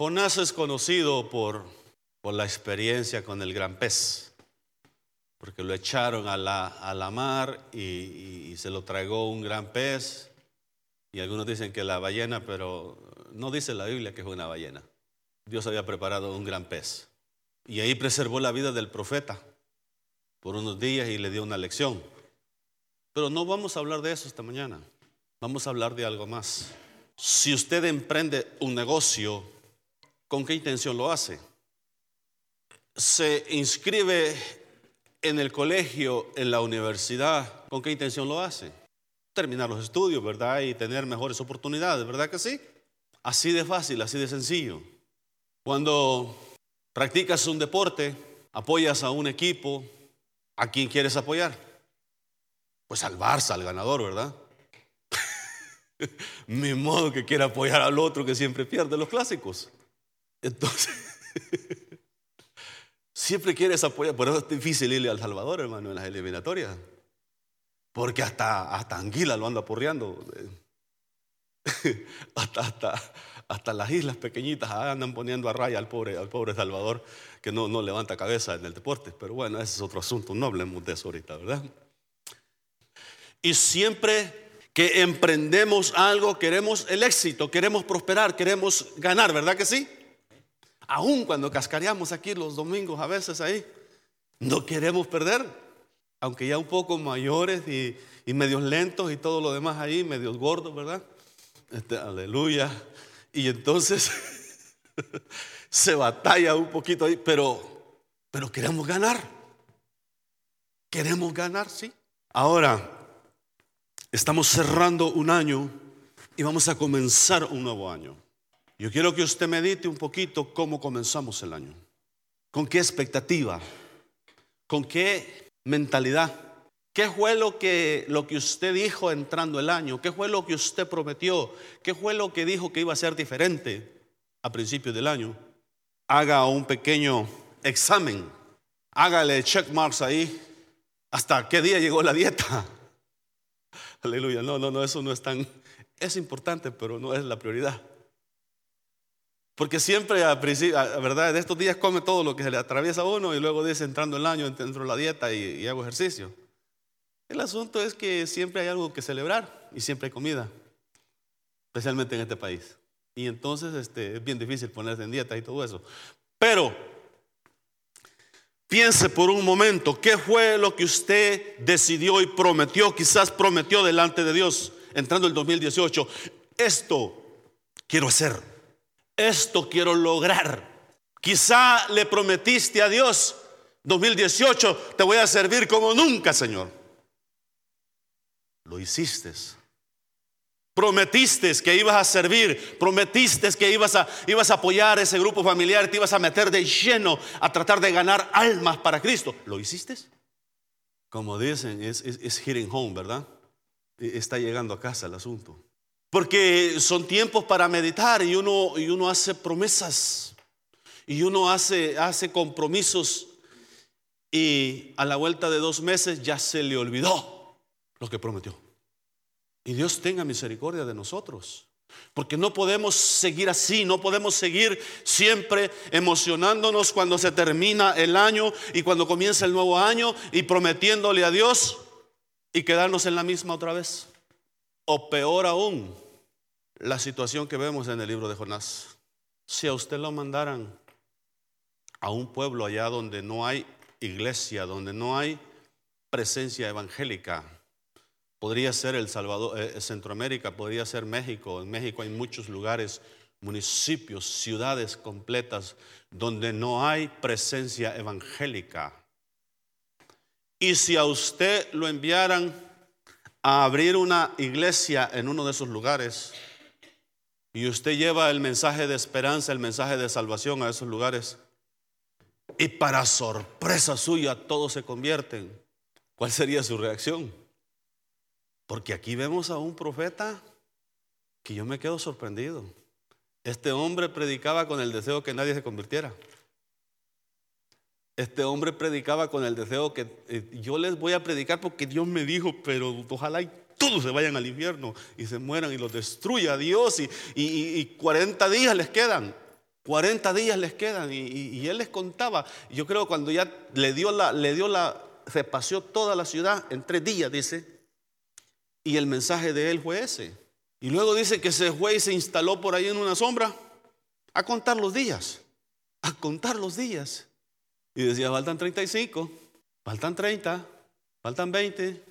Jonás es conocido por, por la experiencia con el gran pez, porque lo echaron a la, a la mar y, se lo tragó un gran pez. Y algunos dicen que la ballena, pero no dice la Biblia que es una ballena. Dios había preparado un gran pez. Y ahí preservó la vida del profeta por unos días y le dio una lección. Pero no vamos a hablar de eso esta mañana. Vamos a hablar de algo más. Si usted emprende un negocio, ¿con qué intención lo hace? Se inscribe en el colegio, en la universidad, ¿con qué intención lo hace? Terminar los estudios, ¿verdad? Y tener mejores oportunidades, ¿verdad que sí? Así de fácil, así de sencillo. Cuando practicas un deporte, apoyas a un equipo, ¿a quién quieres apoyar? Pues al Barça, al ganador, ¿verdad? Mi modo que quiera apoyar al otro que siempre pierde los clásicos. Entonces, siempre quieres apoyar, por eso es difícil irle al Salvador, hermano, en las eliminatorias. Porque hasta, hasta Anguila lo anda porreando. hasta, hasta, hasta las islas pequeñitas andan poniendo a raya al pobre, al pobre Salvador que no, no levanta cabeza en el deporte. Pero bueno, ese es otro asunto, no hablemos de eso ahorita, ¿verdad? Y siempre que emprendemos algo, queremos el éxito, queremos prosperar, queremos ganar, ¿verdad que sí? Aún cuando cascareamos aquí los domingos a veces ahí, no queremos perder, aunque ya un poco mayores y, y medios lentos y todo lo demás ahí, medios gordos, ¿verdad? Este, aleluya. Y entonces se batalla un poquito ahí, pero, pero queremos ganar. Queremos ganar, sí. Ahora, estamos cerrando un año y vamos a comenzar un nuevo año. Yo quiero que usted medite un poquito cómo comenzamos el año. ¿Con qué expectativa? ¿Con qué mentalidad? ¿Qué fue lo que, lo que usted dijo entrando el año? ¿Qué fue lo que usted prometió? ¿Qué fue lo que dijo que iba a ser diferente a principios del año? Haga un pequeño examen. Hágale check marks ahí. ¿Hasta qué día llegó la dieta? Aleluya. No, no, no, eso no es tan... Es importante, pero no es la prioridad. Porque siempre, a verdad, de estos días come todo lo que se le atraviesa a uno y luego dice entrando el año, entro en la dieta y hago ejercicio. El asunto es que siempre hay algo que celebrar y siempre hay comida, especialmente en este país. Y entonces este, es bien difícil ponerse en dieta y todo eso. Pero piense por un momento, ¿qué fue lo que usted decidió y prometió? Quizás prometió delante de Dios entrando el 2018. Esto quiero hacer. Esto quiero lograr. Quizá le prometiste a Dios 2018, te voy a servir como nunca, Señor. Lo hiciste. Prometiste que ibas a servir, prometiste que ibas a, ibas a apoyar ese grupo familiar, te ibas a meter de lleno a tratar de ganar almas para Cristo. ¿Lo hiciste? Como dicen, es, hitting home, ¿verdad? E, está llegando a casa el asunto. Porque son tiempos para meditar y uno, y uno hace promesas y uno hace, hace compromisos y a la vuelta de dos meses ya se le olvidó lo que prometió. Y Dios tenga misericordia de nosotros. Porque no podemos seguir así, no podemos seguir siempre emocionándonos cuando se termina el año y cuando comienza el nuevo año y prometiéndole a Dios y quedarnos en la misma otra vez. O peor aún, la situación que vemos en el libro de Jonás. Si a usted lo mandaran a un pueblo allá donde no hay iglesia, donde no hay presencia evangélica, Podría ser El Salvador, eh, Centroamérica, podría ser México. En México hay muchos lugares, municipios, ciudades completas donde no hay presencia evangélica. Y si a usted lo enviaran a abrir una iglesia en uno de esos lugares y usted lleva el mensaje de esperanza, el mensaje de salvación a esos lugares y para sorpresa suya todos se convierten, ¿cuál sería su reacción? Porque aquí vemos a un profeta que yo me quedo sorprendido. Este hombre predicaba con el deseo que nadie se convirtiera. Este hombre predicaba con el deseo que eh, yo les voy a predicar porque Dios me dijo, pero ojalá y todos se vayan al infierno y se mueran y los destruya Dios y, y, y 40 días les quedan. 40 días les quedan y, él les contaba. Yo creo cuando ya le dio la, le dio la, repaseó toda la ciudad en tres días, dice. Y el mensaje de él fue ese. Y luego dice que se fue y se instaló por ahí en una sombra a contar los días, a contar los días. Y decía, faltan 35, faltan 30, faltan 20.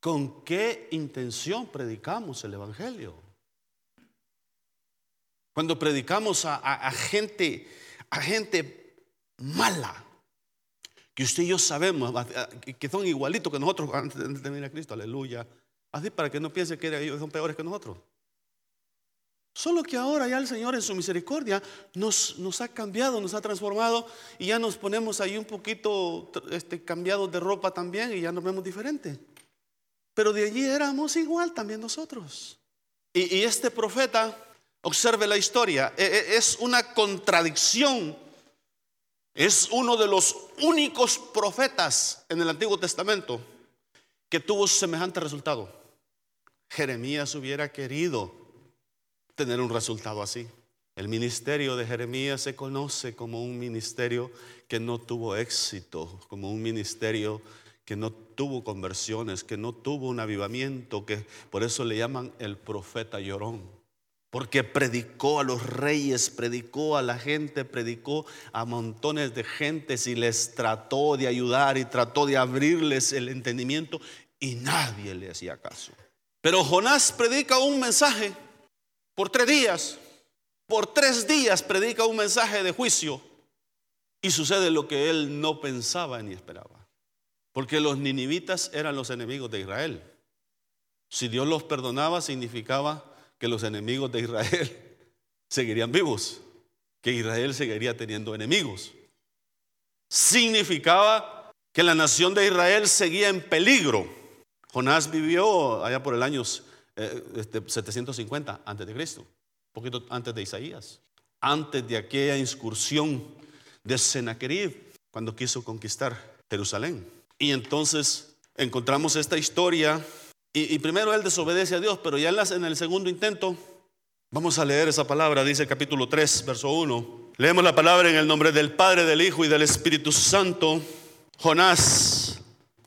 ¿Con qué intención predicamos el Evangelio? Cuando predicamos a, gente, a gente mala, que usted y yo sabemos que son igualitos que nosotros antes de venir a Cristo, aleluya. Así para que no piense que ellos son peores que nosotros. Solo que ahora ya el Señor en su misericordia nos, nos ha cambiado, nos ha transformado y ya nos ponemos ahí un poquito este, cambiados de ropa también y ya nos vemos diferente. Pero de allí éramos igual también nosotros. Y, y este profeta Observe la historia, e, e, es una contradicción. Es uno de los únicos profetas en el Antiguo Testamento que tuvo semejante resultado. Jeremías hubiera querido tener un resultado así. El ministerio de Jeremías se conoce como un ministerio que no tuvo éxito, como un ministerio que no tuvo conversiones, que no tuvo un avivamiento, que por eso le llaman el profeta llorón porque predicó a los reyes, predicó a la gente, predicó a montones de gentes y les trató de ayudar y trató de abrirles el entendimiento y nadie le hacía caso. Pero Jonás predica un mensaje por tres días, por tres días predica un mensaje de juicio y sucede lo que él no pensaba ni esperaba. Porque los ninivitas eran los enemigos de Israel. Si Dios los perdonaba significaba que los enemigos de Israel seguirían vivos, que Israel seguiría teniendo enemigos. Significaba que la nación de Israel seguía en peligro. Jonás vivió allá por el año 750 eh, este, antes de Cristo, un poquito antes de Isaías, antes de aquella incursión de Sennacherib cuando quiso conquistar Jerusalén. Y entonces encontramos esta historia y, primero él desobedece a Dios, pero ya en, el segundo intento, vamos a leer esa palabra, dice capítulo 3, verso 1. Leemos la palabra en el nombre del Padre, del Hijo y del Espíritu Santo. Jonás,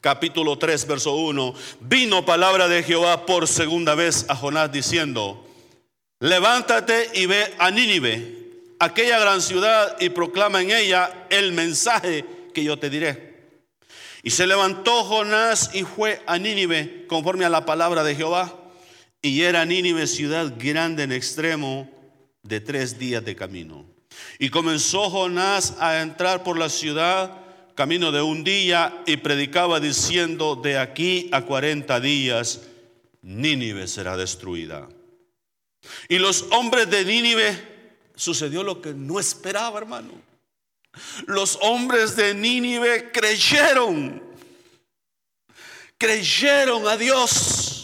capítulo 3, verso 1. Vino palabra de Jehová por segunda vez a Jonás diciendo, levántate y ve a Nínive, aquella gran ciudad, y proclama en ella el mensaje que yo te diré. Y se levantó Jonás y fue a Nínive conforme a la palabra de Jehová. Y era Nínive ciudad grande en extremo de tres días de camino. Y comenzó Jonás a entrar por la ciudad camino de un día y predicaba diciendo, de aquí a cuarenta días Nínive será destruida. Y los hombres de Nínive sucedió lo que no esperaba, hermano. Los hombres de Nínive creyeron, creyeron a Dios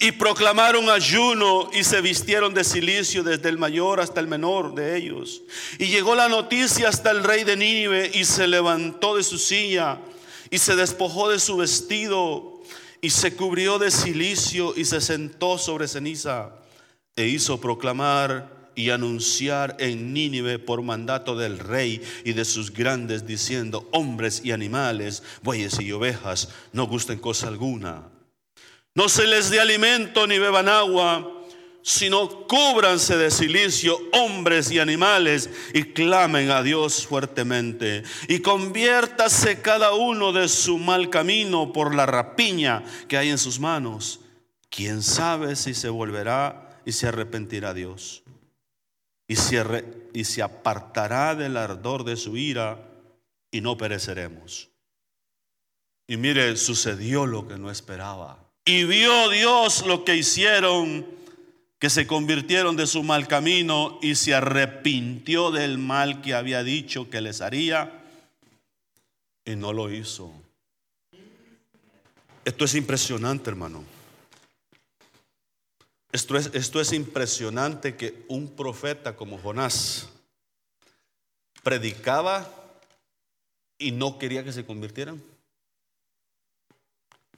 y proclamaron ayuno y se vistieron de silicio desde el mayor hasta el menor de ellos. Y llegó la noticia hasta el rey de Nínive y se levantó de su silla y se despojó de su vestido y se cubrió de silicio y se sentó sobre ceniza e hizo proclamar y anunciar en Nínive por mandato del rey y de sus grandes, diciendo, hombres y animales, bueyes y ovejas, no gusten cosa alguna. No se les dé alimento ni beban agua, sino cúbranse de silicio hombres y animales y clamen a Dios fuertemente. Y conviértase cada uno de su mal camino por la rapiña que hay en sus manos. ¿Quién sabe si se volverá y se arrepentirá Dios? y se, apartará del ardor de su ira y no pereceremos. Y mire, sucedió lo que no esperaba. Y vio Dios lo que hicieron, que se convirtieron de su mal camino y se arrepintió del mal que había dicho que les haría y no lo hizo. Esto es impresionante, hermano. Esto es, esto es impresionante que un profeta como Jonás predicaba y no quería que se convirtieran.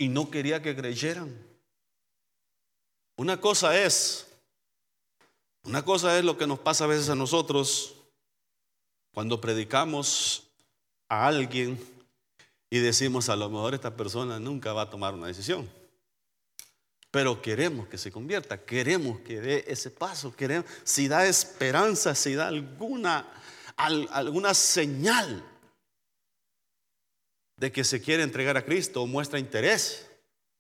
Y no quería que creyeran. Una cosa es Una cosa es lo que nos pasa a veces a nosotros cuando predicamos a alguien y decimos a lo mejor esta persona nunca va a tomar una decisión. Pero queremos que se convierta, queremos que dé ese paso, queremos, si da esperanza, si da alguna, alguna señal de que se quiere entregar a Cristo o muestra interés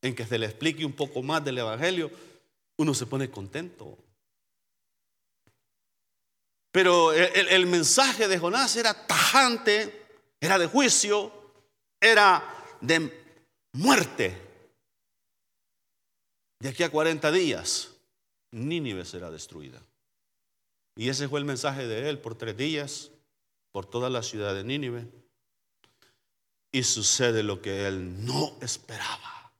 en que se le explique un poco más del Evangelio, uno se pone contento. Pero el, mensaje de Jonás era tajante, era de juicio, era de muerte. De aquí a 40 días, Nínive será destruida. Y ese fue el mensaje de él por tres días, por toda la ciudad de Nínive. Y sucede lo que él no esperaba.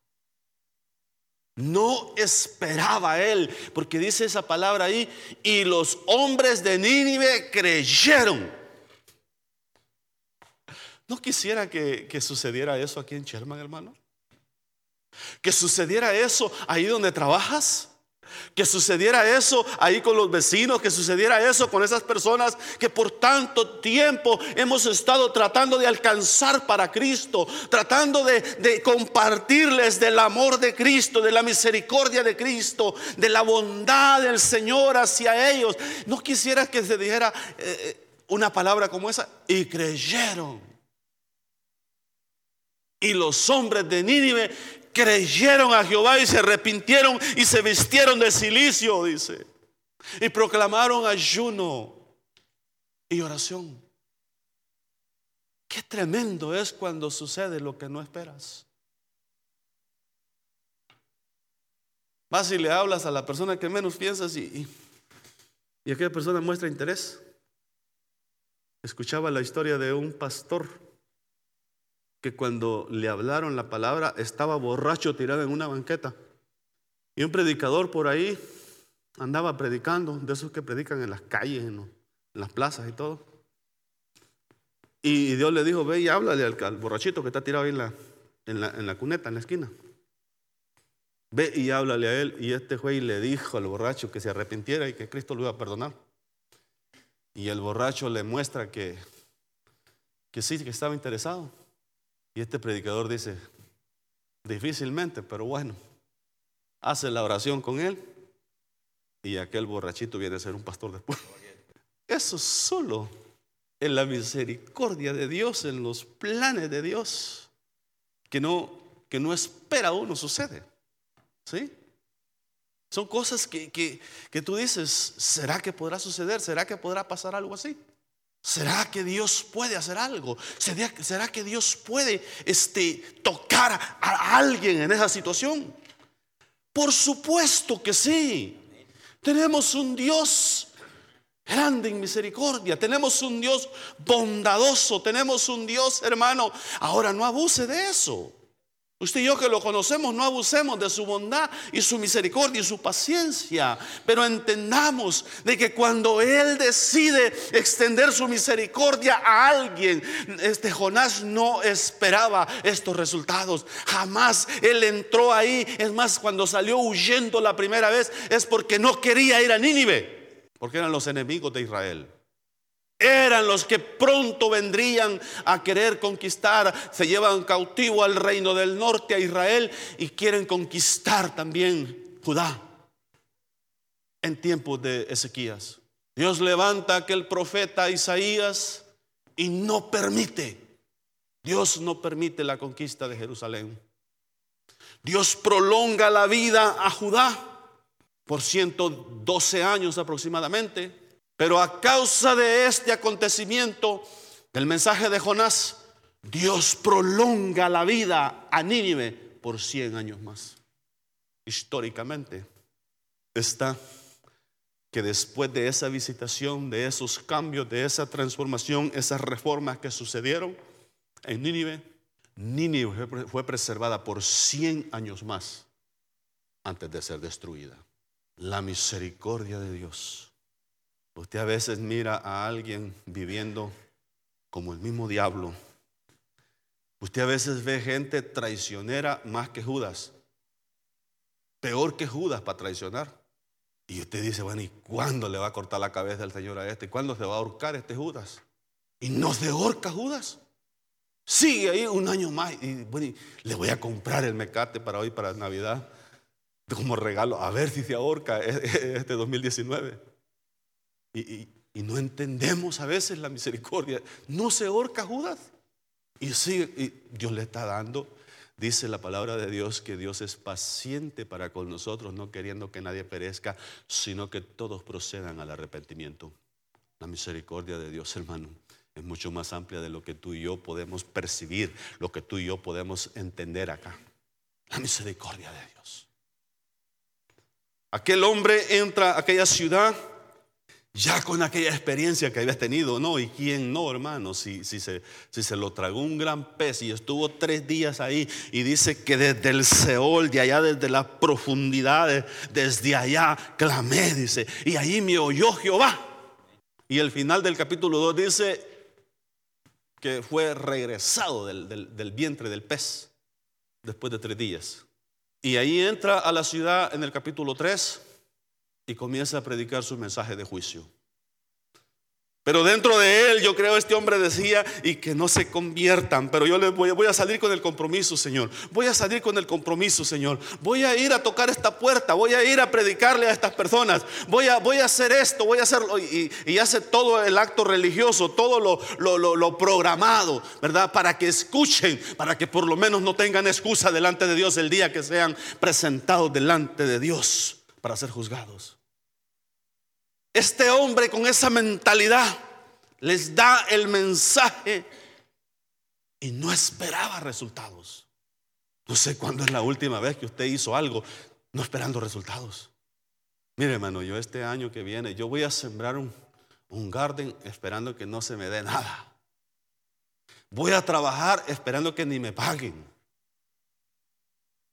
No esperaba él, porque dice esa palabra ahí, y los hombres de Nínive creyeron. ¿No quisiera que, sucediera eso aquí en Sherman, hermano? Que sucediera eso ahí donde trabajas. Que sucediera eso ahí con los vecinos, que sucediera eso con esas personas que por tanto tiempo hemos estado tratando de alcanzar para Cristo, tratando de, compartirles del amor de Cristo, de la misericordia de Cristo, de la bondad del Señor hacia ellos. No quisiera que se dijera eh, eh, una palabra como esa y creyeron. Y los hombres de Nínive creyeron a Jehová y se arrepintieron y se vistieron de silicio, dice. Y proclamaron ayuno y oración. Qué tremendo es cuando sucede lo que no esperas. Vas y le hablas a la persona que menos piensas y, y aquella persona muestra interés. Escuchaba la historia de un pastor que cuando le hablaron la palabra estaba borracho tirado en una banqueta. Y un predicador por ahí andaba predicando, de esos que predican en las calles, en, las plazas y todo. Y Dios le dijo, ve y háblale al, borrachito que está tirado ahí en la, en, la, en la cuneta, en la esquina. Ve y háblale a él. Y este juez le dijo al borracho que se arrepintiera y que Cristo lo iba a perdonar. Y el borracho le muestra que, que sí, que estaba interesado. Y este predicador dice, difícilmente, pero bueno, hace la oración con él y aquel borrachito viene a ser un pastor después. Eso solo en la misericordia de Dios, en los planes de Dios, que no, que no espera uno sucede. ¿Sí? Son cosas que, que, que tú dices, ¿será que podrá suceder? ¿Será que podrá pasar algo así? ¿Será que Dios puede hacer algo? ¿Será, que Dios puede este, tocar a alguien en esa situación? Por supuesto que sí. Tenemos un Dios grande en misericordia. Tenemos un Dios bondadoso. Tenemos un Dios, hermano. Ahora no abuse de eso. Usted y yo que lo conocemos, no abusemos de su bondad y su misericordia y su paciencia, pero entendamos de que cuando Él decide extender su misericordia a alguien, este Jonás no esperaba estos resultados. Jamás Él entró ahí. Es más, cuando salió huyendo la primera vez es porque no quería ir a Nínive, porque eran los enemigos de Israel eran los que pronto vendrían a querer conquistar, se llevan cautivo al reino del norte, a Israel, y quieren conquistar también Judá en tiempos de Ezequías. Dios levanta a aquel profeta Isaías y no permite, Dios no permite la conquista de Jerusalén. Dios prolonga la vida a Judá por 112 años aproximadamente. Pero a causa de este acontecimiento, del mensaje de Jonás, Dios prolonga la vida a Nínive por 100 años más. Históricamente está que después de esa visitación, de esos cambios, de esa transformación, esas reformas que sucedieron en Nínive, Nínive fue preservada por 100 años más antes de ser destruida. La misericordia de Dios Usted a veces mira a alguien viviendo como el mismo diablo. Usted a veces ve gente traicionera más que Judas. Peor que Judas para traicionar. Y usted dice, bueno, ¿y cuándo le va a cortar la cabeza el Señor a este? ¿Cuándo se va a ahorcar este Judas? Y no se ahorca Judas. Sigue ahí un año más. Y bueno, le voy a comprar el mecate para hoy, para Navidad, como regalo. A ver si se ahorca este 2019. Y, no entendemos a veces la misericordia. No se ahorca Judas. Y sigue, y Dios le está dando Dice la palabra de Dios que Dios es paciente para con nosotros, no queriendo que nadie perezca, sino que todos procedan al arrepentimiento. La misericordia de Dios, hermano, es mucho más amplia de lo que tú y yo podemos percibir, lo que tú y yo podemos entender acá. La misericordia de Dios. Aquel hombre entra a aquella ciudad ya con aquella experiencia que había tenido, ¿no? ¿Y quién no, hermano? Si, se, lo tragó un gran pez y estuvo tres días ahí y dice que desde el Seol, de allá, desde las profundidades, desde allá clamé, dice, y ahí me oyó Jehová. Y el final del capítulo 2 dice que fue regresado del, del vientre del pez después de tres días. Y ahí entra a la ciudad en el capítulo 3 y comienza a predicar su mensaje de juicio. Pero dentro de él, yo creo, este hombre decía, y que no se conviertan, pero yo les voy, a salir con el compromiso, Señor. Voy a salir con el compromiso, Señor. Voy a ir a tocar esta puerta, voy a ir a predicarle a estas personas. Voy a, voy a hacer esto, voy a hacerlo. Y, y hace todo el acto religioso, todo lo programado, ¿verdad? Para que escuchen, para que por lo menos no tengan excusa delante de Dios el día que sean presentados delante de Dios para ser juzgados. Este hombre con esa mentalidad les da el mensaje y no esperaba resultados. No sé cuándo es la última vez que usted hizo algo no esperando resultados. Mire, hermano, yo este año que viene, yo voy a sembrar un, un garden esperando que no se me dé nada. Voy a trabajar esperando que ni me paguen.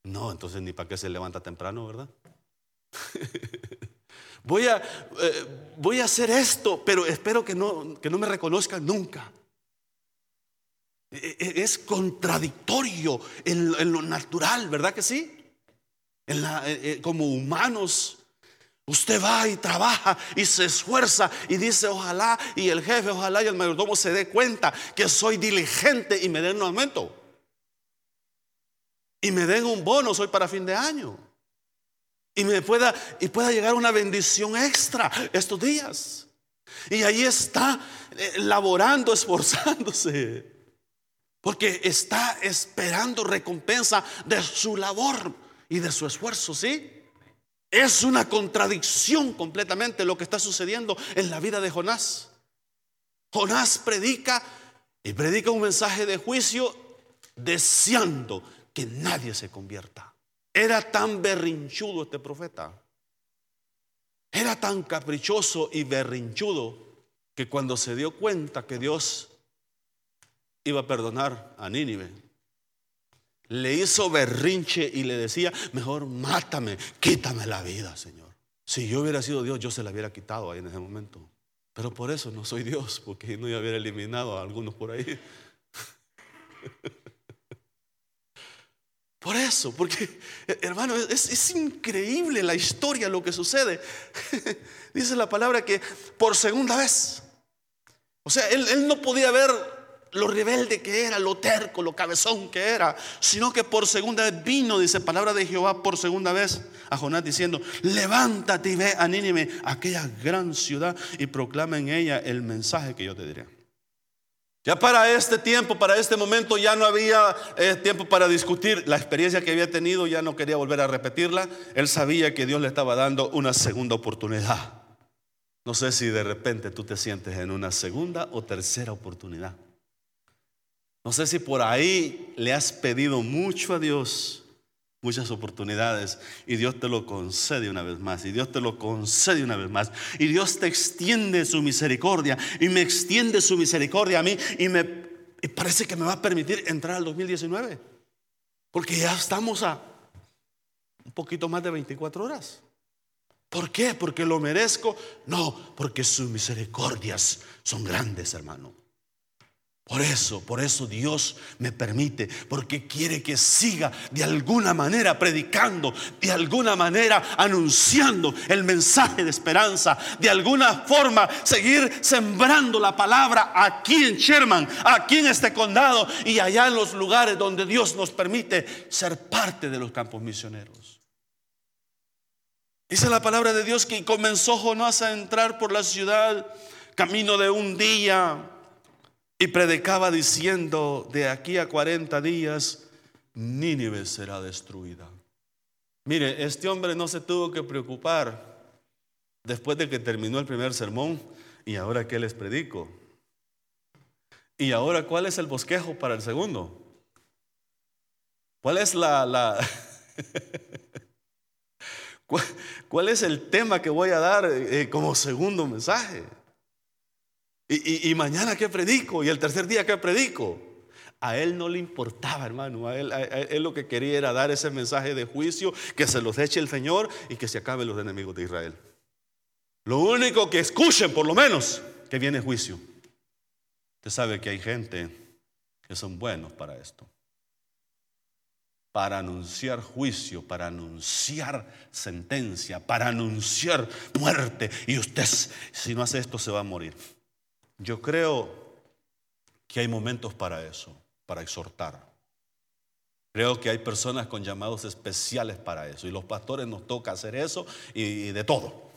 No, entonces ni para qué se levanta temprano, ¿verdad? voy a, eh, voy a hacer esto, pero espero que no, que no me reconozcan nunca. E, e, es contradictorio en, lo natural, ¿verdad que sí? Eh, eh, como humanos, usted va y trabaja y se esfuerza y dice, ojalá y el jefe, ojalá y el mayordomo se dé cuenta que soy diligente y me den un aumento. Y me den un bono, soy para fin de año y me pueda y pueda llegar una bendición extra estos días. Y ahí está eh, laborando, esforzándose. Porque está esperando recompensa de su labor y de su esfuerzo, ¿sí? Es una contradicción completamente lo que está sucediendo en la vida de Jonás. Jonás predica y predica un mensaje de juicio deseando que nadie se convierta. Era tan berrinchudo este profeta. Era tan caprichoso y berrinchudo que cuando se dio cuenta que Dios iba a perdonar a Nínive, le hizo berrinche y le decía, mejor mátame, quítame la vida, Señor. Si yo hubiera sido Dios, yo se la hubiera quitado ahí en ese momento. Pero por eso no soy Dios, porque no hubiera eliminado a algunos por ahí. Por eso, porque hermano, es, increíble la historia, lo que sucede. Dice la palabra que por segunda vez, o sea, él, él no podía ver lo rebelde que era, lo terco, lo cabezón que era, sino que por segunda vez vino, dice palabra de Jehová por segunda vez a Jonás diciendo, levántate y ve a aquella gran ciudad, y proclama en ella el mensaje que yo te diré. Ya para este tiempo, para este momento, ya no había eh, tiempo para discutir. La experiencia que había tenido ya no quería volver a repetirla. Él sabía que Dios le estaba dando una segunda oportunidad. No sé si de repente tú te sientes en una segunda o tercera oportunidad. No sé si por ahí le has pedido mucho a Dios muchas oportunidades y Dios te lo concede una vez más y Dios te lo concede una vez más y Dios te extiende su misericordia y me extiende su misericordia a mí y me parece que me va a permitir entrar al 2019 porque ya estamos a un poquito más de 24 horas. ¿Por qué? ¿Porque lo merezco? No, porque sus misericordias son grandes, hermano. Por eso, por eso Dios me permite, porque quiere que siga de alguna manera predicando, de alguna manera anunciando el mensaje de esperanza, de alguna forma seguir sembrando la palabra aquí en Sherman, aquí en este condado y allá en los lugares donde Dios nos permite ser parte de los campos misioneros. Dice la palabra de Dios que comenzó Jonás a entrar por la ciudad camino de un día y predicaba diciendo, de aquí a 40 días, Nínive será destruida. Mire, este hombre no se tuvo que preocupar después de que terminó el primer sermón y ahora qué les predico. Y ahora, ¿cuál es el bosquejo para el segundo? ¿Cuál es la... ¿Cuál, es el tema que voy a dar eh, como segundo mensaje? Y, mañana qué predico, y el tercer día qué predico. A él no le importaba, hermano. A él, él, lo que quería era dar ese mensaje de juicio, que se los eche el Señor y que se acaben los enemigos de Israel. Lo único que escuchen, por lo menos, que viene juicio. Usted sabe que hay gente que son buenos para esto. Para anunciar juicio, para anunciar sentencia, para anunciar muerte. Y usted, si no hace esto, se va a morir. Yo creo que hay momentos para eso, para exhortar. Creo que hay personas con llamados especiales para eso y los pastores nos toca hacer eso y, de todo.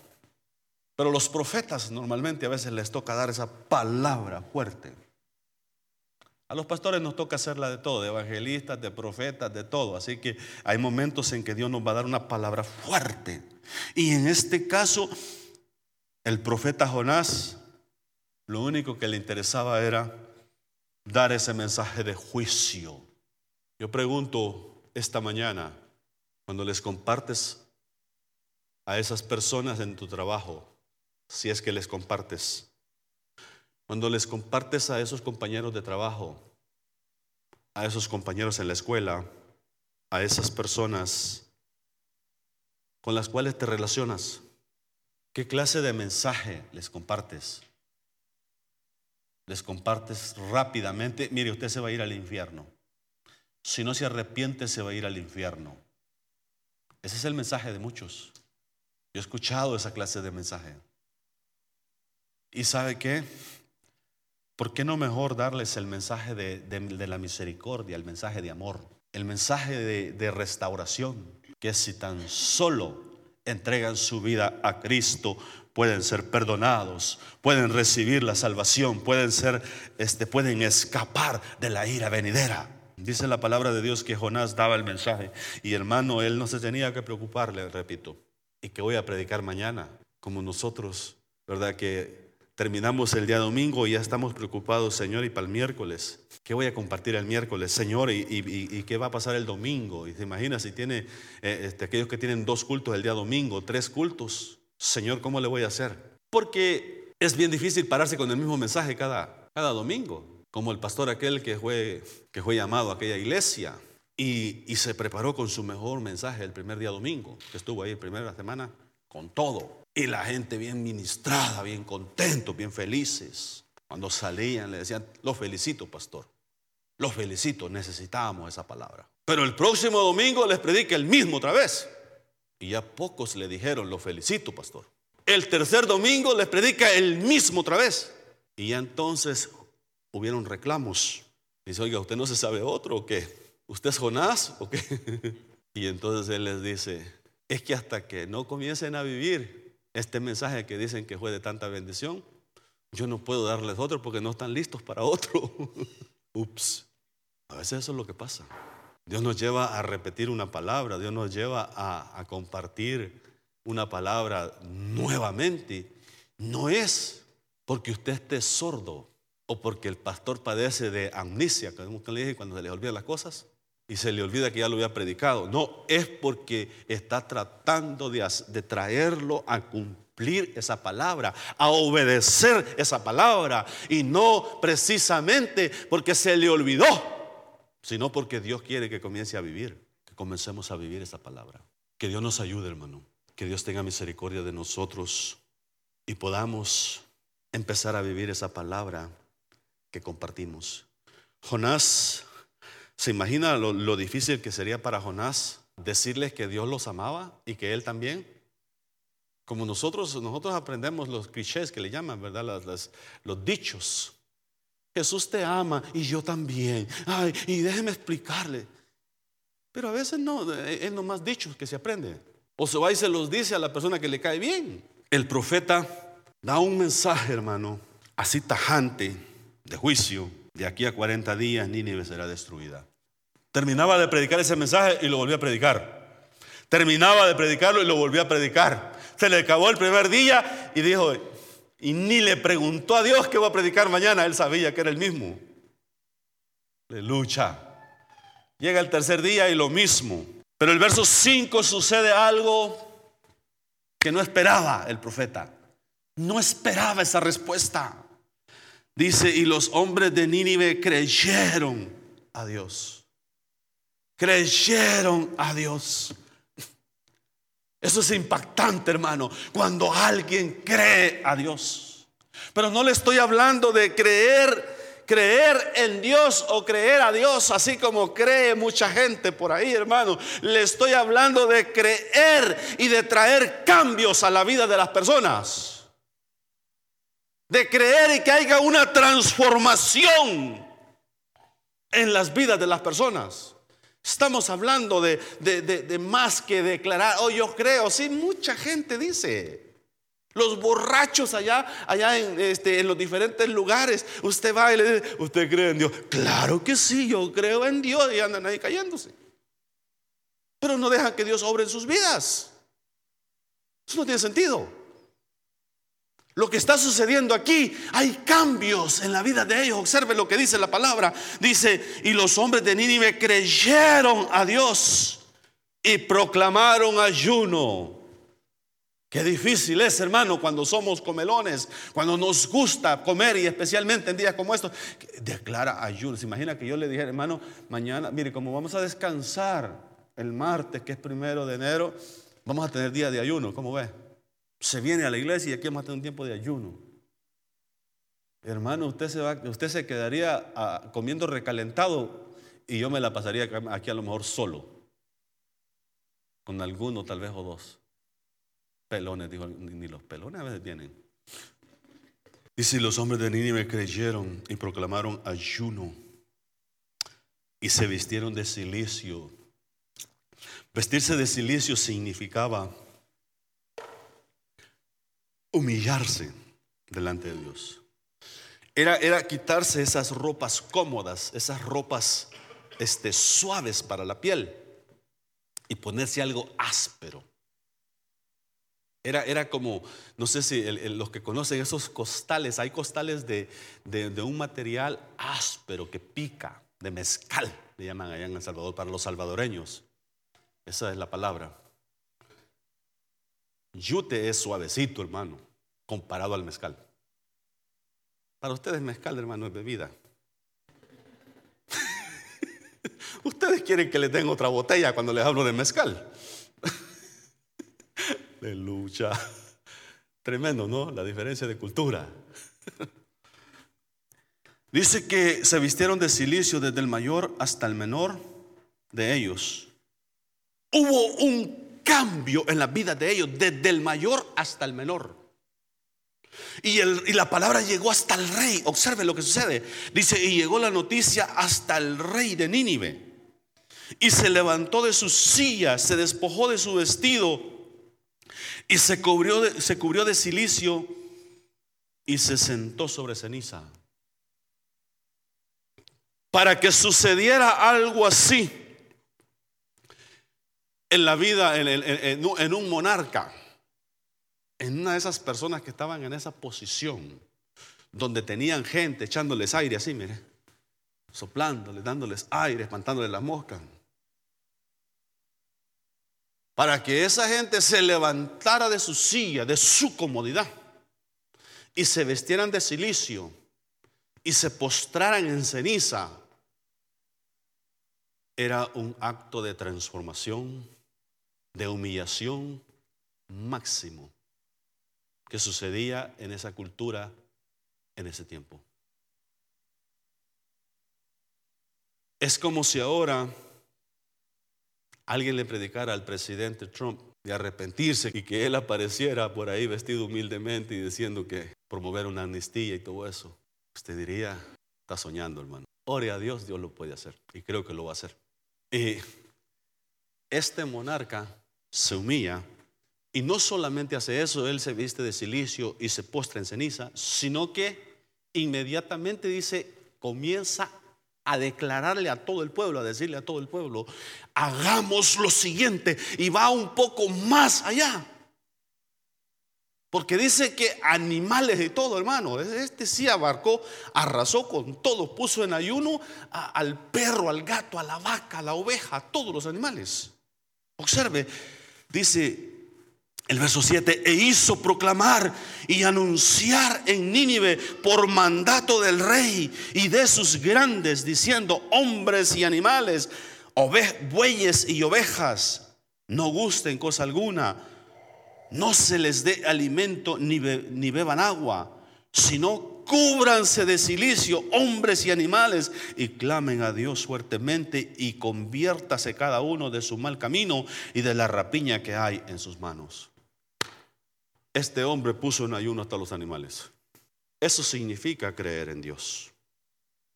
Pero los profetas normalmente a veces les toca dar esa palabra fuerte. A los pastores nos toca hacerla de todo, de evangelistas, de profetas, de todo. Así que hay momentos en que Dios nos va a dar una palabra fuerte. Y en este caso, el profeta Jonás lo único que le interesaba era dar ese mensaje de juicio. Yo pregunto esta mañana, cuando les compartes a esas personas en tu trabajo, si es que les compartes, cuando les compartes a esos compañeros de trabajo, a esos compañeros en la escuela, a esas personas con las cuales te relacionas, ¿qué clase de mensaje les compartes? Les compartes rápidamente, mire, usted se va a ir al infierno. Si no se arrepiente, se va a ir al infierno. Ese es el mensaje de muchos. Yo he escuchado esa clase de mensaje. ¿Y sabe qué? ¿Por qué no mejor darles el mensaje de, la misericordia, el mensaje de amor, el mensaje de, de restauración? Que si tan solo entregan su vida a Cristo, pueden ser perdonados, pueden recibir la salvación, pueden ser, este, pueden escapar de la ira venidera. Dice la palabra de Dios que Jonás daba el mensaje y hermano, él no se tenía que preocupar, le repito, y que voy a predicar mañana, como nosotros, ¿verdad? Que terminamos el día domingo y ya estamos preocupados, Señor, y para el miércoles. ¿Qué voy a compartir el miércoles, Señor? ¿Y, qué va a pasar el domingo? Y se imagina si tiene eh, este, aquellos que tienen dos cultos el día domingo, tres cultos. Señor, ¿cómo le voy a hacer? Porque es bien difícil pararse con el mismo mensaje cada, cada domingo, como el pastor aquel que fue, que fue llamado a aquella iglesia y, y se preparó con su mejor mensaje el primer día domingo, que estuvo ahí la primera semana con todo. Y la gente bien ministrada, bien contentos, bien felices. Cuando salían le decían, los felicito, pastor. Los felicito, necesitábamos esa palabra. Pero el próximo domingo les predica el mismo otra vez. Y ya pocos le dijeron, lo felicito, pastor. El tercer domingo les predica el mismo otra vez. Y ya entonces hubieron reclamos. Dice, oiga, ¿usted no se sabe otro o qué? ¿Usted es Jonás o qué? y entonces él les dice, es que hasta que no comiencen a vivir este mensaje que dicen que fue de tanta bendición, yo no puedo darles otro porque no están listos para otro. Ups. A veces eso es lo que pasa. Dios nos lleva a repetir una palabra, Dios nos lleva a, compartir una palabra nuevamente. No es porque usted esté sordo o porque el pastor padece de amnesia, como le dije cuando se le olvidan las cosas y se le olvida que ya lo había predicado. No, es porque está tratando de, de traerlo a cumplir esa palabra, a obedecer esa palabra y no precisamente porque se le olvidó sino porque Dios quiere que comience a vivir, que comencemos a vivir esa palabra. Que Dios nos ayude, hermano, que Dios tenga misericordia de nosotros y podamos empezar a vivir esa palabra que compartimos. Jonás, ¿se imagina lo, difícil que sería para Jonás decirles que Dios los amaba y que él también? Como nosotros, nosotros aprendemos los clichés que le llaman, ¿verdad? los dichos. Jesús te ama y yo también. Ay, y déjeme explicarle. Pero a veces no, es nomás dichos que se aprende. O se va y se los dice a la persona que le cae bien. El profeta da un mensaje, hermano, así tajante de juicio. De aquí a 40 días Nínive será destruida. Terminaba de predicar ese mensaje y lo volvió a predicar. Terminaba de predicarlo y lo volvió a predicar. Se le acabó el primer día y dijo, y ni le preguntó a Dios qué va a predicar mañana, él sabía que era el mismo. Aleluya. Llega el tercer día y lo mismo. Pero el verso 5 sucede algo que no esperaba el profeta. No esperaba esa respuesta. Dice, y los hombres de Nínive creyeron a Dios. Creyeron a Dios. Eso es impactante, hermano, cuando alguien cree a Dios. Pero no le estoy hablando de creer, creer en Dios o creer a Dios, así como cree mucha gente por ahí, hermano. Le estoy hablando de creer y de traer cambios a la vida de las personas. De creer y que haya una transformación en las vidas de las personas. Estamos hablando de, más que declarar, oh yo creo, sí, mucha gente dice. Los borrachos allá, allá en, este, en los diferentes lugares, usted va y le dice, ¿usted cree en Dios? Claro que sí, yo creo en Dios y andan ahí cayéndose. Pero no dejan que Dios obre en sus vidas. Eso no tiene sentido. Lo que está sucediendo aquí, hay cambios en la vida de ellos. Observe lo que dice la palabra. Dice, y los hombres de Nínive creyeron a Dios y proclamaron ayuno. Qué difícil es, hermano, cuando somos comelones, cuando nos gusta comer y especialmente en días como estos. Declara ayuno. Se imagina que yo le dije, hermano, mañana, mire, como vamos a descansar el martes, que es primero de enero, vamos a tener día de ayuno. ¿Cómo ve? Se viene a la iglesia y aquí vamos a tener un tiempo de ayuno. Hermano, usted se, va, usted se quedaría ah, comiendo recalentado y yo me la pasaría aquí a lo mejor solo, con alguno tal vez o dos. Pelones, dijo, ni los pelones a veces tienen. Y si los hombres de Nínive creyeron y proclamaron ayuno y se vistieron de silicio. Vestirse de silicio significaba humillarse delante de Dios. Era, era quitarse esas ropas cómodas, esas ropas este, suaves para la piel y ponerse algo áspero. Era, era, como, no sé si los que conocen esos costales, hay costales de, de, un material áspero que pica, de mezcal, le llaman allá en El Salvador, para los salvadoreños. Esa es la palabra. Yute es suavecito, hermano, comparado al mezcal. Para ustedes mezcal, hermano, es bebida. ustedes quieren que les den otra botella cuando les hablo de mezcal. de lucha. Tremendo, ¿no? La diferencia de cultura. Dice que se vistieron de silicio desde el mayor hasta el menor de ellos. Hubo un cambio en la vida de ellos, desde el mayor hasta el menor. Y, y, la palabra llegó hasta el rey. Observe lo que sucede. Dice, y llegó la noticia hasta el rey de Nínive. Y se levantó de su silla, se despojó de su vestido y se cubrió de, se cubrió de silicio y se sentó sobre ceniza. Para que sucediera algo así en la vida, en, un monarca, en una de esas personas que estaban en esa posición, donde tenían gente echándoles aire así, mire, soplándoles, dándoles aire, espantándoles las moscas. Para que esa gente se levantara de su silla, de su comodidad, y se vestieran de silicio y se postraran en ceniza, era un acto de transformación de humillación máximo que sucedía en esa cultura en ese tiempo. Es como si ahora alguien le predicara al presidente Trump de arrepentirse y que él apareciera por ahí vestido humildemente y diciendo que promover una amnistía y todo eso. Usted diría, está soñando, hermano. Ore a Dios, Dios lo puede hacer y creo que lo va a hacer. Y este monarca se humilla y no solamente hace eso, él se viste de silicio y se postra en ceniza, sino que inmediatamente dice, comienza a declararle a todo el pueblo, a decirle a todo el pueblo, hagamos lo siguiente y va un poco más allá. Porque dice que animales y todo, hermano. Este sí abarcó, arrasó con todo, puso en ayuno al perro, al gato, a la vaca, a la oveja, a todos los animales. Observe, dice el verso 7, e hizo proclamar y anunciar en Nínive por mandato del rey y de sus grandes, diciendo, hombres y animales, bueyes y ovejas, no gusten cosa alguna, no se les dé alimento ni, ni beban agua, sino cúbranse de silicio, hombres y animales, y clamen a Dios fuertemente y conviértase cada uno de su mal camino y de la rapiña que hay en sus manos. Este hombre puso en ayuno hasta los animales. Eso significa creer en Dios.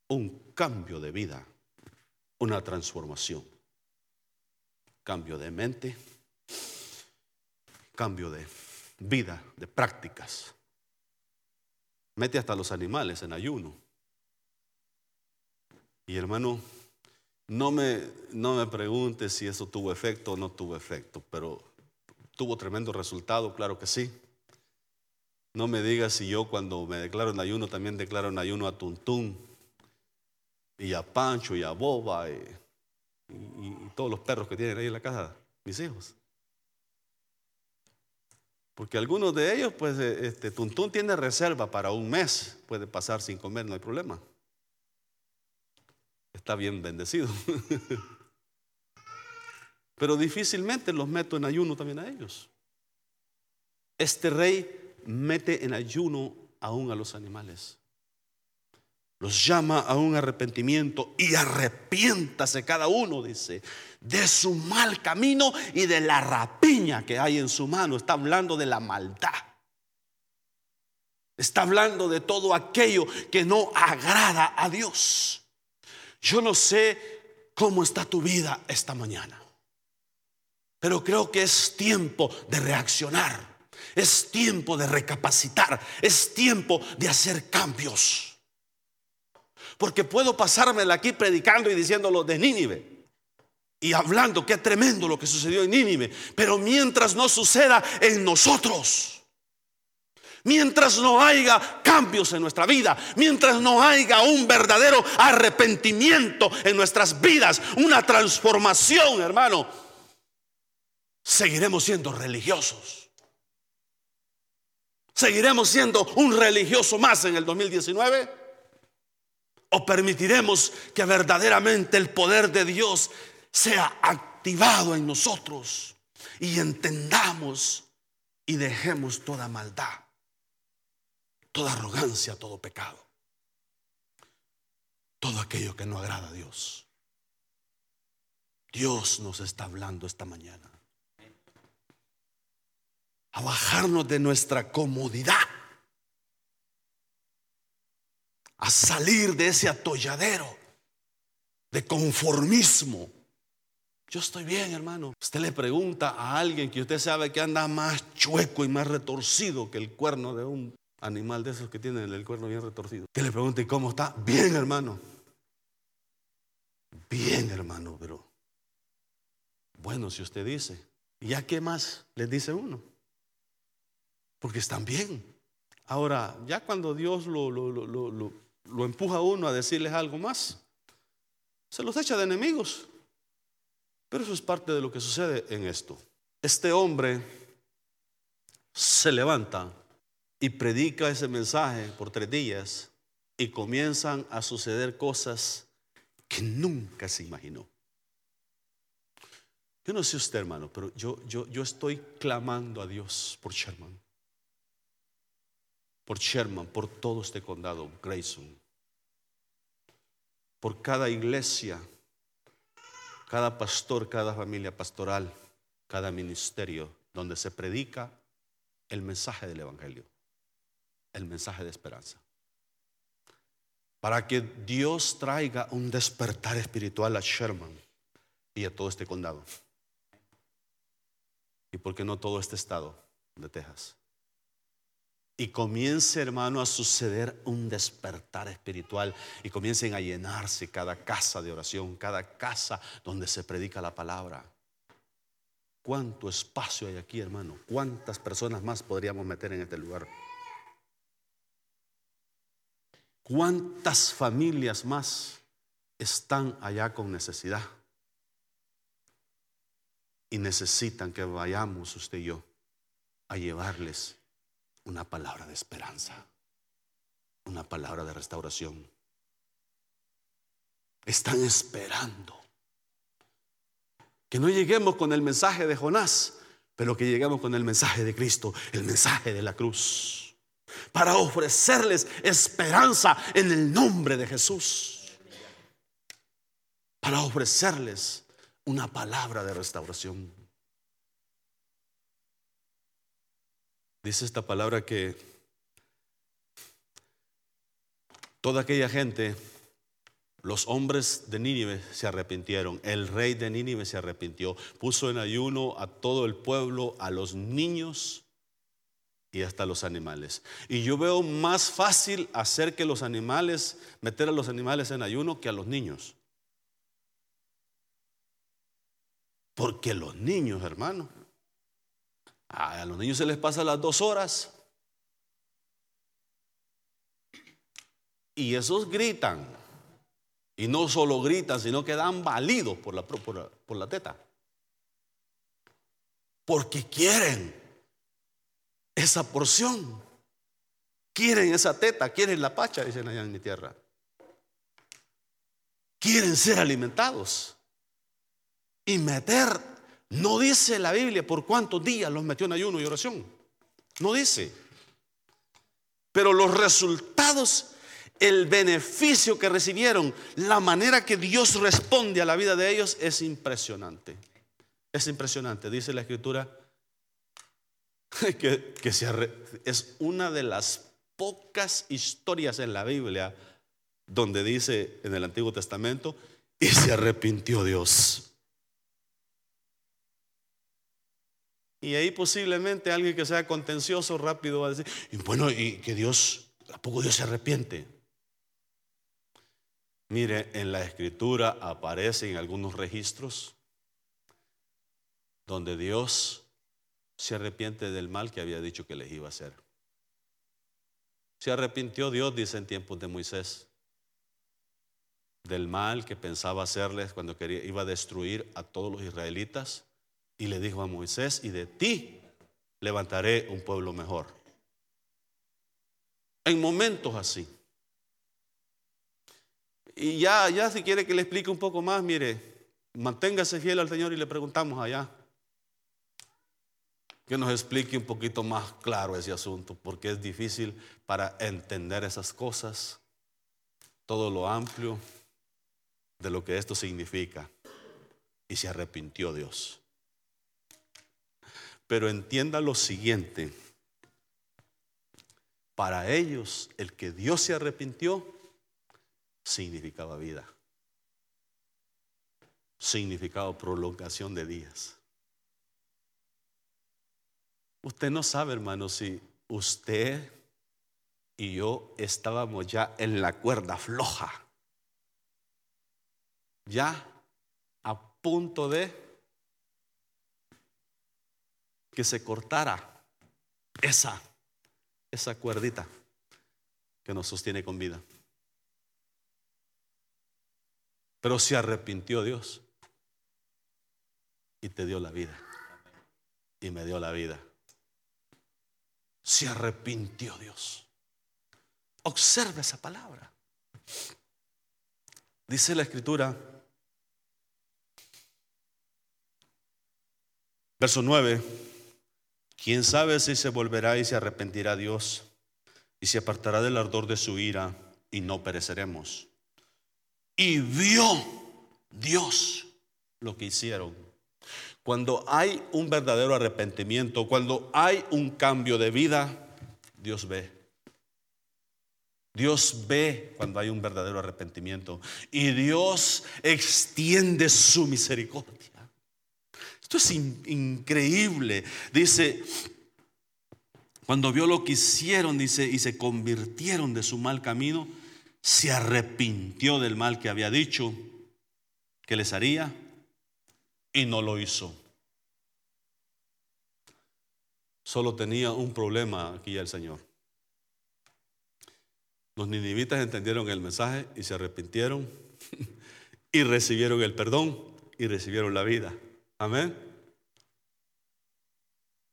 Un cambio de vida, una transformación. Cambio de mente, cambio de vida, de prácticas. Mete hasta los animales en ayuno. Y hermano, no me, no me si eso tuvo efecto o no tuvo efecto, pero tuvo tremendo resultado, claro que sí. No me digas si yo cuando me declaro en ayuno también declaro en ayuno a Tuntún y a Pancho y a Boba y, todos los perros que tienen ahí en la casa, mis hijos. Porque algunos de ellos, pues, eh, este, Tuntún tiene reserva para un mes, puede pasar sin comer, no hay problema. Está bien bendecido. Pero difícilmente los meto en ayuno también a ellos. Este rey mete en ayuno aún a los animales. Los llama a un arrepentimiento y arrepiéntase cada uno, dice, de su mal camino y de la rapiña que hay en su mano. Está hablando de la maldad. Está hablando de todo aquello que no agrada a Dios. Yo no sé cómo está tu vida esta mañana, pero creo que es tiempo de reaccionar es tiempo de recapacitar. Es tiempo de hacer cambios. Porque puedo pasármela aquí predicando y diciéndolo de Nínive. Y hablando qué tremendo lo que sucedió en Nínive. Pero mientras no suceda en nosotros. Mientras no haya cambios en nuestra vida, mientras no haya un verdadero arrepentimiento en nuestras vidas, una transformación, hermano, seguiremos siendo religiosos. ¿Seguiremos siendo un religioso más en el 2019? ¿O permitiremos que verdaderamente el poder de Dios sea activado en nosotros y entendamos y dejemos toda maldad, toda arrogancia, todo pecado, todo aquello que no agrada a Dios? Dios nos está hablando esta mañana a bajarnos de nuestra comodidad, a salir de ese atolladero de conformismo. Yo estoy bien, hermano. Usted le pregunta a alguien que usted sabe que anda más chueco y más retorcido que el cuerno de un animal de esos que tienen el cuerno bien retorcido. Que le pregunte cómo está. Bien, hermano. Bien, hermano, pero bueno, si usted dice, ¿ya qué más le dice uno? porque están bien. Ahora, ya cuando Dios lo, lo, empuja a uno a decirles algo más, se los echa de enemigos. Pero eso es parte de lo que sucede en esto. Este hombre se levanta y predica ese mensaje por tres días y comienzan a suceder cosas que nunca se imaginó. Yo no sé usted, hermano, pero yo, yo, yo estoy clamando a Dios por Sherman por Sherman, por todo este condado, Grayson, por cada iglesia cada pastor, cada familia pastoral, cada ministerio donde se predica el mensaje del Evangelio, el mensaje de esperanza. Para que Dios traiga un despertar espiritual a Sherman y a todo este condado. Y por qué no todo este estado de Texas. Y comience, hermano, a suceder un despertar espiritual y comiencen a llenarse cada casa de oración, cada casa donde se predica la palabra. ¿Cuánto espacio hay aquí, hermano? ¿Cuántas personas más podríamos meter en este lugar? ¿Cuántas familias más están allá con necesidad? Y necesitan que vayamos usted y yo a llevarles una palabra de esperanza, una palabra de restauración. Están esperando que no lleguemos con el mensaje de Jonás, pero que lleguemos con el mensaje de Cristo, el mensaje de la cruz, para ofrecerles esperanza en el nombre de Jesús, para ofrecerles una palabra de restauración. Dice esta palabra que toda aquella gente los hombres de Nínive se arrepintieron, el rey de Nínive se arrepintió, puso en ayuno a todo el pueblo, a los niños y hasta los animales. Y yo veo más fácil hacer que los animales, meter a los animales en ayuno que a los niños. Porque los niños, hermano, a los niños se les pasa las dos horas y esos gritan. Y no solo gritan, sino que dan validos por la, por la, teta. Porque quieren esa porción. Quieren esa teta, quieren la pacha, dicen allá en mi tierra. Quieren ser alimentados. Y meter, no dice la Biblia por cuántos días los metió en ayuno y oración. No dice. Pero los resultados el beneficio que recibieron, la manera que Dios responde a la vida de ellos es impresionante. Es impresionante, dice la escritura, que, es una de las pocas historias en la Biblia donde dice en el Antiguo Testamento, y se arrepintió Dios. Y ahí posiblemente alguien que sea contencioso rápido va a decir, bueno, y que Dios, ¿a poco Dios se arrepiente? Mire, en la escritura aparecen algunos registros donde Dios se arrepiente del mal que había dicho que les iba a hacer. Se arrepintió Dios, dice en tiempos de Moisés, del mal que pensaba hacerles cuando quería, iba a destruir a todos los israelitas. Y le dijo a Moisés, y de ti levantaré un pueblo mejor. En momentos así. Y ya, ya si quiere que le explique un poco más, mire, manténgase fiel al Señor y le preguntamos allá. Que nos explique un poquito más claro ese asunto, porque es difícil para entender esas cosas, todo lo amplio de lo que esto significa. Y se arrepintió Dios. Pero entienda lo siguiente, para ellos el que Dios se arrepintió significaba vida. Significaba prolongación de días. Usted no sabe, hermano, si usted y yo estábamos ya en la cuerda floja. Ya a punto de que se cortara esa, esa cuerdita que nos sostiene con vida. Pero se arrepintió Dios y te dio la vida. Y me dio la vida. Se arrepintió Dios. Observa esa palabra. Dice la escritura, verso 9, ¿quién sabe si se volverá y se arrepentirá Dios y se apartará del ardor de su ira y no pereceremos? Y vio Dios lo que hicieron. Cuando hay un verdadero arrepentimiento, cuando hay un cambio de vida, Dios ve. Dios ve cuando hay un verdadero arrepentimiento y Dios extiende su misericordia. Esto es increíble. Dice, cuando vio lo que hicieron, dice, y se convirtieron de su mal camino, se arrepintió del mal que había dicho que les haría y no lo hizo. Solo tenía un problema aquí el Señor. Los ninivitas entendieron el mensaje y se arrepintieron y recibieron el perdón y recibieron la vida. Amén.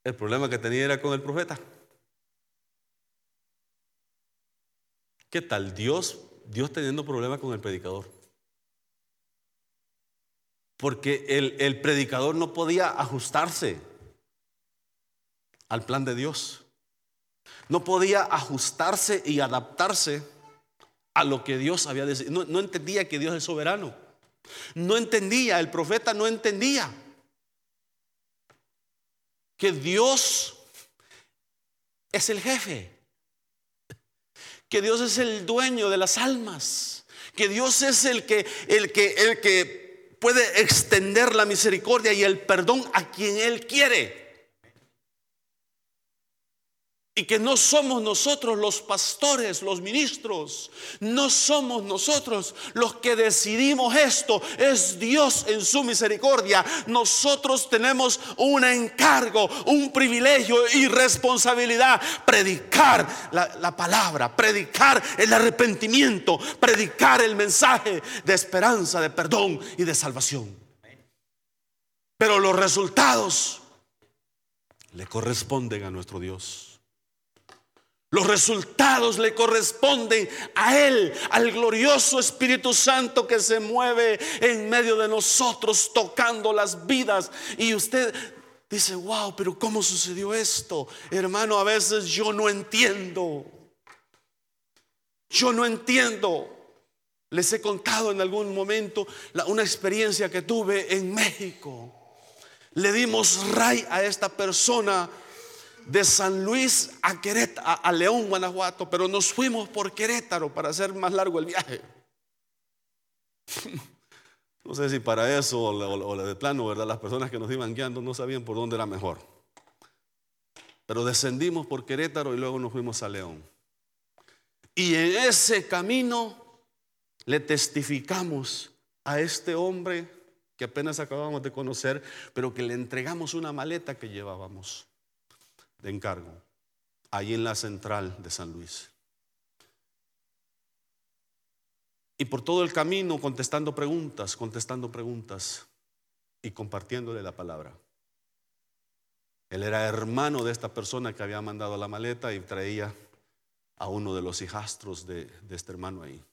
El problema que tenía era con el profeta. ¿Qué tal Dios, Dios teniendo problemas con el predicador? Porque el, predicador no podía ajustarse al plan de Dios. No podía ajustarse y adaptarse a lo que Dios había decidido. No entendía que Dios es soberano. No entendía, el profeta no entendía que Dios es el jefe, que Dios es el dueño de las almas, que Dios es el que el que el que puede extender la misericordia y el perdón a quien él quiere. Y que no somos nosotros los pastores, los ministros, no somos nosotros los que decidimos esto, es Dios en su misericordia. Nosotros tenemos un encargo, un privilegio y responsabilidad, predicar la, la palabra, predicar el arrepentimiento, predicar el mensaje de esperanza, de perdón y de salvación. Pero los resultados le corresponden a nuestro Dios. Los resultados le corresponden a Él, al glorioso Espíritu Santo que se mueve en medio de nosotros tocando las vidas. Y usted dice, wow, pero ¿cómo sucedió esto? Hermano, a veces yo no entiendo. Yo no entiendo. Les he contado en algún momento una experiencia que tuve en México. Le dimos ray a esta persona de San Luis a Querétaro, a, León, Guanajuato, pero nos fuimos por Querétaro para hacer más largo el viaje. No sé si para eso o, de plano, ¿verdad? Las personas que nos iban guiando no sabían por dónde era mejor. Pero descendimos por Querétaro y luego nos fuimos a León. Y en ese camino le testificamos a este hombre que apenas acabamos de conocer, pero que le entregamos una maleta que llevábamos de encargo, ahí en la central de San Luis. Y por todo el camino contestando preguntas, contestando preguntas y compartiéndole la palabra. Él era hermano de esta persona que había mandado la maleta y traía a uno de los hijastros de, de este hermano ahí.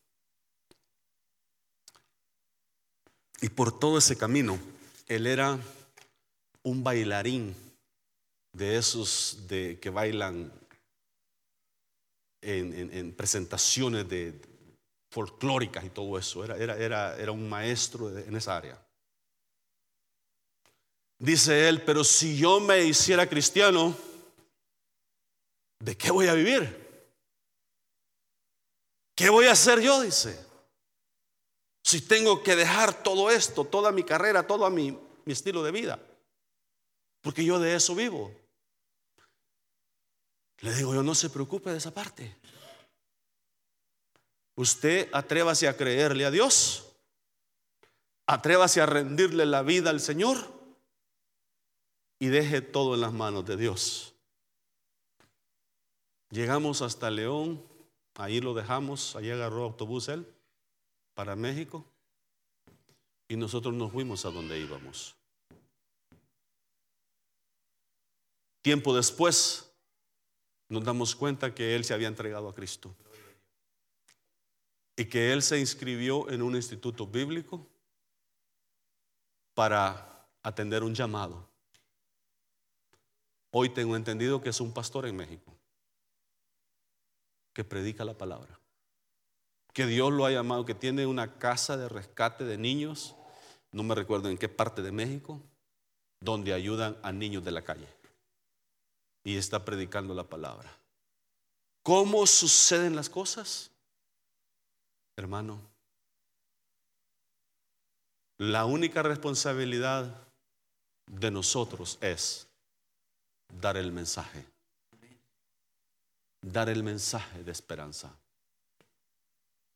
Y por todo ese camino, él era un bailarín de esos de, que bailan en, presentaciones de folclóricas y todo eso. Era, era, era, era un maestro en esa área. Dice él, pero si yo me hiciera cristiano, ¿de qué voy a vivir? ¿Qué voy a hacer yo? Dice. Si tengo que dejar todo esto, toda mi carrera, todo mi, mi estilo de vida. Porque yo de eso vivo. Le digo yo, no se preocupe de esa parte. Usted atrévase a creerle a Dios. Atrévase a rendirle la vida al Señor. Y deje todo en las manos de Dios. Llegamos hasta León. Ahí lo dejamos. Ahí agarró autobús él para México. Y nosotros nos fuimos a donde íbamos. Tiempo después nos damos cuenta que él se había entregado a Cristo y que él se inscribió en un instituto bíblico para atender un llamado. Hoy tengo entendido que es un pastor en México que predica la palabra, que Dios lo ha llamado, que tiene una casa de rescate de niños no me recuerdo en qué parte de México, donde ayudan a niños de la calle. Y está predicando la palabra. ¿Cómo suceden las cosas? Hermano, la única responsabilidad de nosotros es dar el mensaje. Dar el mensaje de esperanza.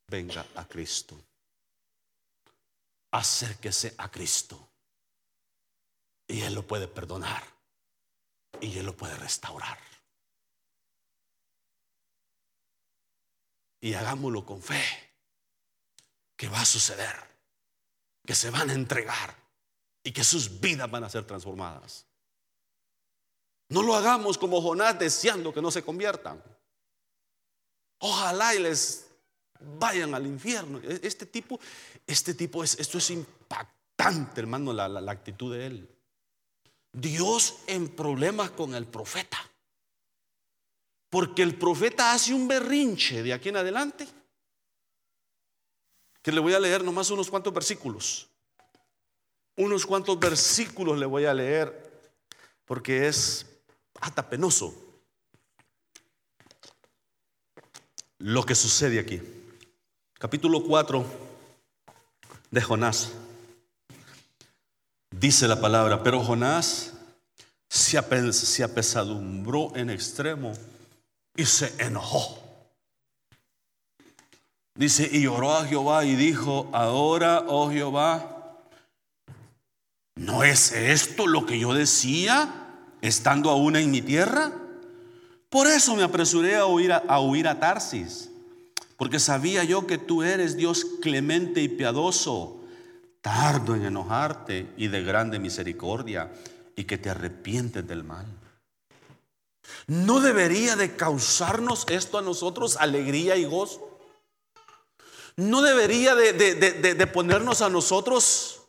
Venga a Cristo. Acérquese a Cristo. Y Él lo puede perdonar. Y Él lo puede restaurar. Y hagámoslo con fe. Que va a suceder. Que se van a entregar. Y que sus vidas van a ser transformadas. No lo hagamos como Jonás deseando que no se conviertan. Ojalá y les vayan al infierno. E-, este tipo, este tipo es, esto es impactante, hermano, la, la actitud de él. Dios en problemas con el profeta. Porque el profeta hace un berrinche de aquí en adelante. Que le voy a leer nomás unos cuantos versículos. Unos cuantos versículos le voy a leer. Porque es hasta penoso lo que sucede aquí. Capítulo 4 de Jonás. Dice la palabra, pero Jonás se, apesadumbró en extremo y se enojó. Dice, y oró a Jehová y dijo, ahora, oh Jehová, ¿no es esto lo que yo decía estando aún en mi tierra? Por eso me apresuré a huir a, a huir a Tarsis, porque sabía yo que tú eres Dios clemente y piadoso tardo en enojarte y de grande misericordia, y que te arrepientes del mal. ¿No debería de causarnos esto a nosotros alegría y gozo? ¿No debería de, de ponernos a nosotros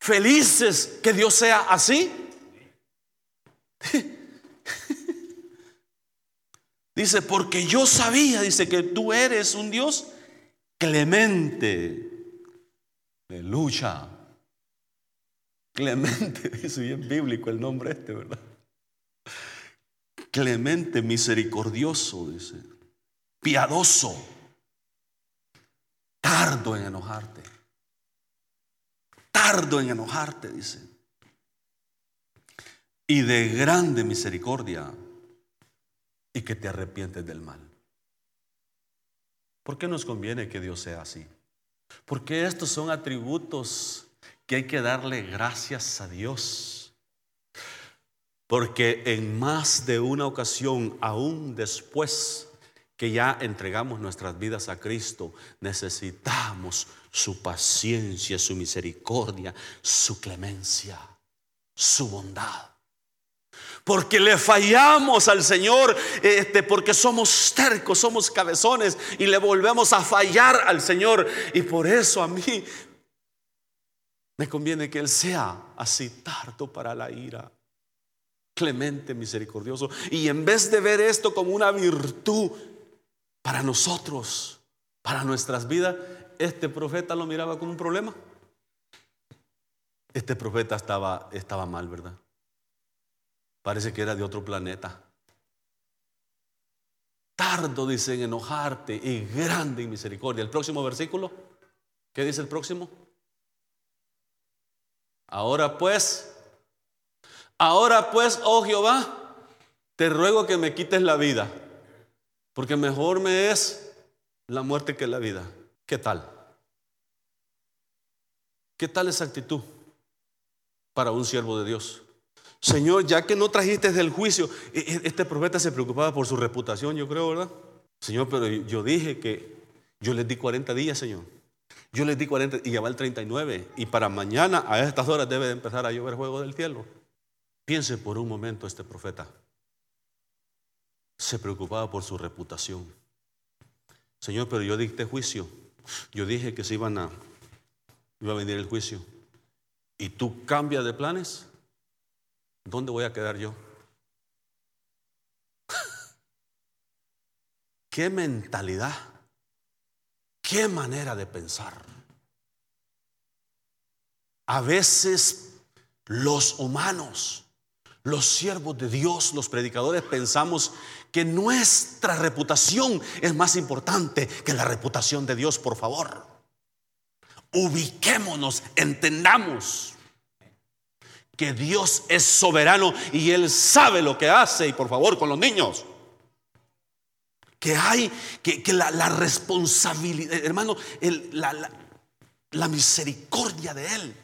felices que Dios sea así? Dice, porque yo sabía, dice que tú eres un Dios clemente, lucha. Clemente, dice bien bíblico el nombre este, ¿verdad? Clemente, misericordioso, dice. Piadoso. Tardo en enojarte. Tardo en enojarte, dice. Y de grande misericordia. Y que te arrepientes del mal. ¿Por qué nos conviene que Dios sea así? Porque estos son atributos que hay que darle gracias a Dios. Porque en más de una ocasión, aún después que ya entregamos nuestras vidas a Cristo, necesitamos su paciencia, su misericordia, su clemencia, su bondad porque le fallamos al Señor, este, porque somos tercos, somos cabezones y le volvemos a fallar al Señor. Y por eso a mí me conviene que Él sea así tardo para la ira, clemente, misericordioso. Y en vez de ver esto como una virtud para nosotros, para nuestras vidas, este profeta lo miraba como un problema. Este profeta estaba, estaba mal, ¿verdad? Parece que era de otro planeta. Tardo, dice, en enojarte y grande en misericordia. El próximo versículo, ¿qué dice el próximo? Ahora pues, ahora pues, oh Jehová, te ruego que me quites la vida, porque mejor me es la muerte que la vida. ¿Qué tal? ¿Qué tal esa actitud para un siervo de Dios? Señor, ya que no trajiste del juicio, e, e, este profeta se preocupaba por su reputación, yo creo, ¿verdad? Señor, pero yo dije que yo les di 40 días, Señor. Yo les di 40 y ya va el 39. Y para mañana a estas horas debe de empezar a llover fuego del cielo. Piense por un momento este profeta. Se preocupaba por su reputación. Señor, pero yo dicté juicio. Yo dije que se iban a, iba a venir el juicio. ¿Y tú cambias de planes? ¿Dónde voy a quedar yo? ¿Qué mentalidad? ¿Qué manera de pensar? a veces los humanos, los siervos de Dios, los predicadores, pensamos que nuestra reputación es más importante que la reputación de Dios, por favor. Ubiquémonos, entendamos que Dios es soberano y Él sabe lo que hace. Y por favor, con los niños, que hay, que, la, responsabilidad, hermano, la, la misericordia de Él,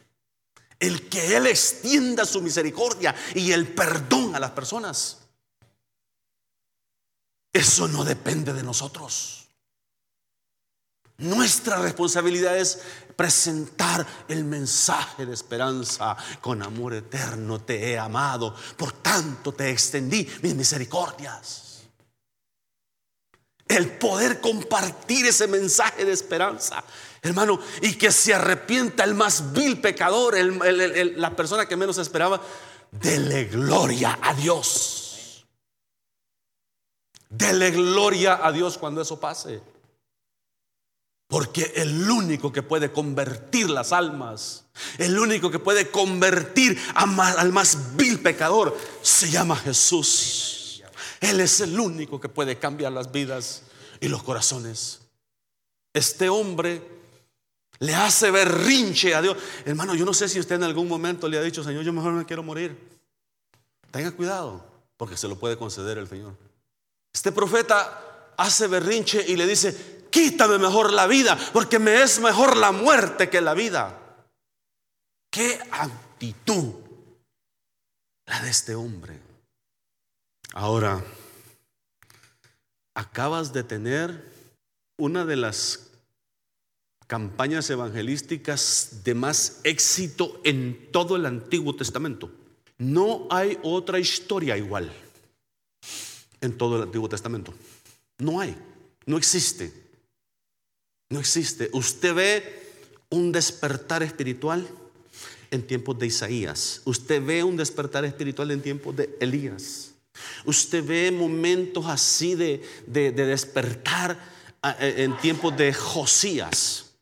el que Él extienda su misericordia y el perdón a las personas. Eso no depende de nosotros. Nuestra responsabilidad es presentar el mensaje de esperanza. Con amor eterno te he amado, por tanto te extendí mis misericordias. El poder compartir ese mensaje de esperanza, hermano, y que se arrepienta el más vil pecador, la persona que menos esperaba, dele gloria a Dios. Dele gloria a Dios cuando eso pase. Porque el único que puede convertir las almas, el único que puede convertir al más vil pecador, se llama Jesús. Él es el único que puede cambiar las vidas y los corazones. Este hombre le hace berrinche a Dios. Hermano, yo no sé si usted en algún momento le ha dicho, Señor, yo mejor no quiero morir. Tenga cuidado, porque se lo puede conceder el Señor. Este profeta hace berrinche y le dice, quítame mejor la vida, porque me es mejor la muerte que la vida. Qué actitud la de este hombre. Ahora, acabas de tener una de las campañas evangelísticas de más éxito en todo el Antiguo Testamento. No hay otra historia igual en todo el Antiguo Testamento. No hay, no existe. No existe. Usted ve un despertar espiritual en tiempos de Isaías. Usted ve un despertar espiritual en tiempos de Elías. Usted ve momentos así de, despertar ah, eh, en tiempos de Josías.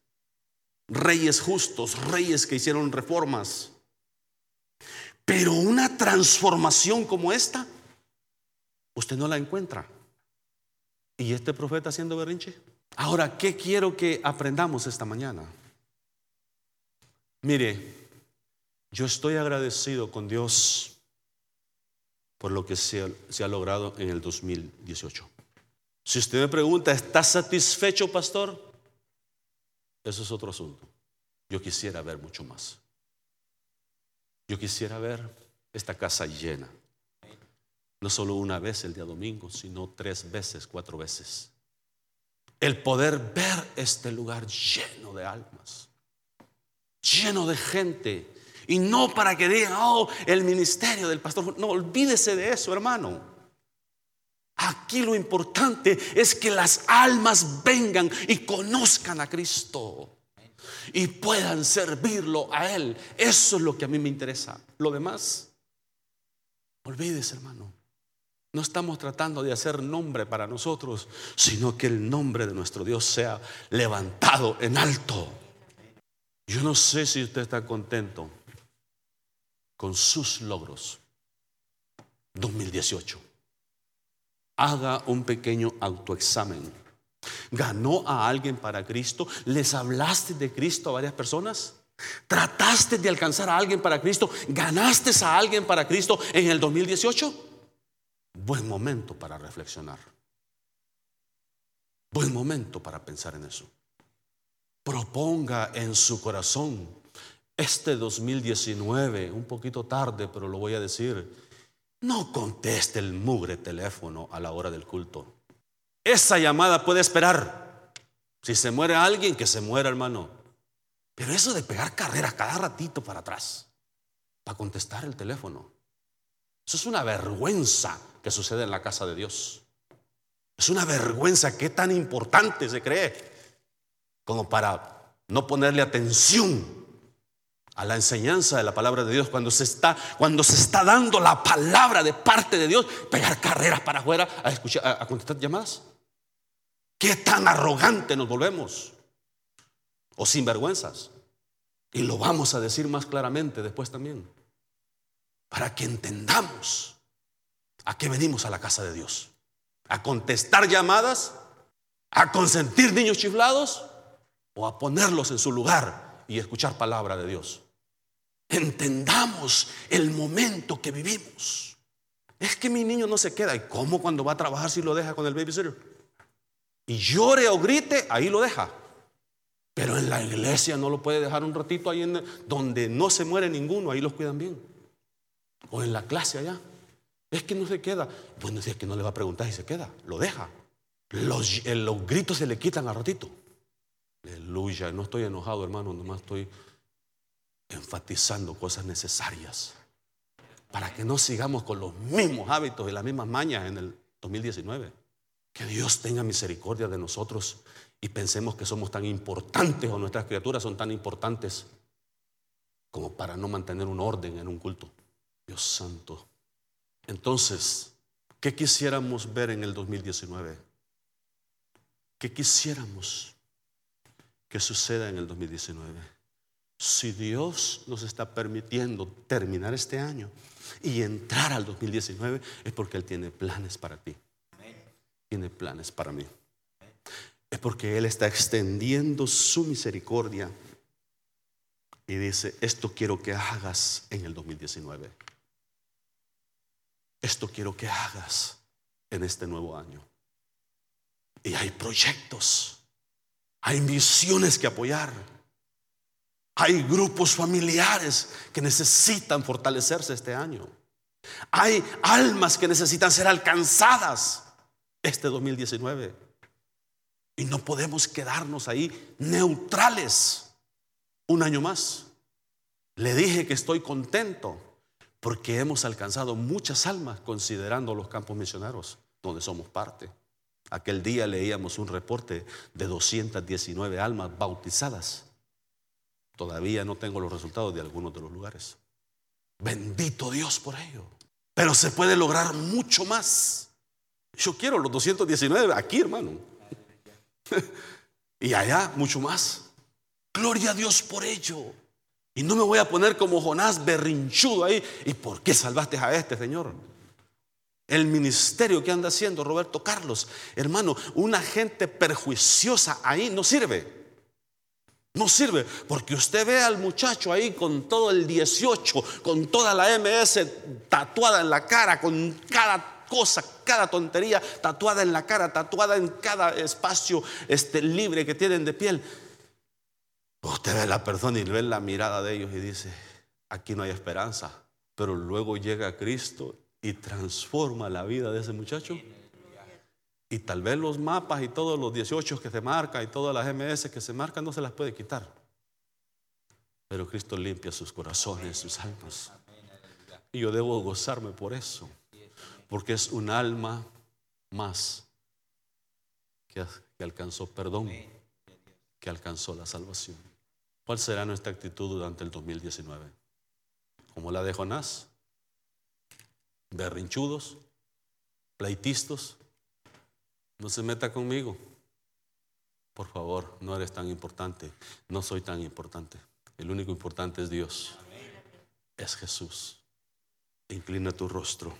Reyes justos, reyes que hicieron reformas. Pero una transformación como esta, usted no la encuentra. ¿Y este profeta haciendo berrinche? Ahora, ¿qué quiero que aprendamos esta mañana? Mire, yo estoy agradecido con Dios por lo que se ha, logrado en el 2018. Si usted me pregunta, ¿está satisfecho, pastor? Eso es otro asunto. Yo quisiera ver mucho más. Yo quisiera ver esta casa llena. No solo una vez el día domingo, sino tres veces, cuatro veces el poder ver este lugar lleno de almas, lleno de gente. Y no para que digan, oh, el ministerio del pastor. No, olvídese de eso, hermano. Aquí lo importante es que las almas vengan y conozcan a Cristo y puedan servirlo a Él. Eso es lo que a mí me interesa. Lo demás, olvídese, hermano. No estamos tratando de hacer nombre para nosotros, sino que el nombre de nuestro Dios sea levantado en alto. Yo no sé si usted está contento con sus logros 2018. Haga un pequeño autoexamen. ¿Ganó a alguien para Cristo? ¿Les hablaste de Cristo a varias personas? ¿Trataste de alcanzar a alguien para Cristo? ¿Ganaste a alguien para Cristo en el 2018? Buen momento para reflexionar. Buen momento para pensar en eso. Proponga en su corazón este 2019, un poquito tarde, pero lo voy a decir, no conteste el mugre teléfono a la hora del culto. Esa llamada puede esperar. Si se muere alguien, que se muera, hermano. Pero eso de pegar carrera cada ratito para atrás, para contestar el telénono, eso es una vergüenza que sucede en la casa de Dios. Es una vergüenza que tan importante se cree como para no ponerle atención a la enseñanza de la palabra de Dios cuando se está cuando se está dando la palabra de parte de Dios, pegar carreras para afuera a escuchar a, contestar llamadas. Qué tan arrogante nos volvemos o sinvergüenzas. Y lo vamos a decir más claramente después también. Para que entendamos a qué venimos a la casa de Dios. A contestar llamadas, a consentir niños chiflados o a ponerlos en su lugar y escuchar palabra de Dios. Entendamos el momento que vivimos. Es que mi niño no se queda. ¿Y cómo cuando va a trabajar si lo deja con el babysitter? Y llore o grite, ahí lo deja. Pero en la iglesia no lo puede dejar un ratito ahí donde no se muere ninguno, ahí los cuidan bien. O en la clase allá. Es que no se queda. Bueno, si es que no le va a preguntar si se queda, lo deja. Los, eh, los gritos se le quitan al ratito. Aleluya, no estoy enojado, hermano, nomás estoy enfatizando cosas necesarias para que no sigamos con los mismos hábitos y las mismas mañas en el 2019. Que Dios tenga misericordia de nosotros y pensemos que somos tan importantes o nuestras criaturas son tan importantes como para no mantener un orden en un culto. Dios santo. Entonces, ¿qué quisiéramos ver en el 2019? ¿Qué quisiéramos que suceda en el 2019? Si Dios nos está permitiendo terminar este año y entrar al 2019 es porque Él tiene planes para ti. Tiene planes para mí. Es porque Él está extendiendo su misericordia y dice, esto quiero que hagas en el 2019. Esto quiero que hagas en este nuevo año. Y hay proyectos, hay misiones que apoyar. Hay grupos familiares que necesitan fortalecerse este año. Hay almas que necesitan ser alcanzadas este 2019. Y no podemos quedarnos ahí neutrales un año más. Le dije que estoy contento porque hemos alcanzado muchas almas considerando los campos misioneros donde somos parte. Aquel día leíamos un reporte de 219 almas bautizadas Todavía no tengo los resultados de algunos de los lugares. Bendito Dios por ello. Pero se puede lograr mucho más. Yo quiero los 219 aquí, hermano. y allá mucho más. Gloria a Dios por ello. Y no me voy a poner como Jonás berrinchudo ahí. ¿Y por qué salvaste a este, Señor? El ministerio que anda haciendo Roberto Carlos, hermano, una gente perjuiciosa ahí no sirve. No sirve, porque usted ve al muchacho ahí con todo el 18, con toda la MS tatuada en la cara, con cada cosa, cada tontería tatuada en la cara, tatuada en cada espacio este, libre que tienen de piel. Usted ve la persona y ve la mirada de ellos y dice, aquí no hay esperanza. Pero luego llega Cristo y transforma la vida de ese muchacho. Y tal vez los mapas y todos los 18 que se marcan y todas las MS que se marcan no se las puede quitar. Pero Cristo limpia sus corazones, sus almas. Y yo debo gozarme por eso. Porque es un alma más que, alcanzó perdón, que alcanzó la salvación. ¿Cuál será nuestra actitud durante el 2019? Como la de Jonás, berrinchudos, pleitistos, no se meta conmigo. Por favor, no eres tan importante. No soy tan importante. El único importante es Dios. Es Jesús. Inclina tu rostro.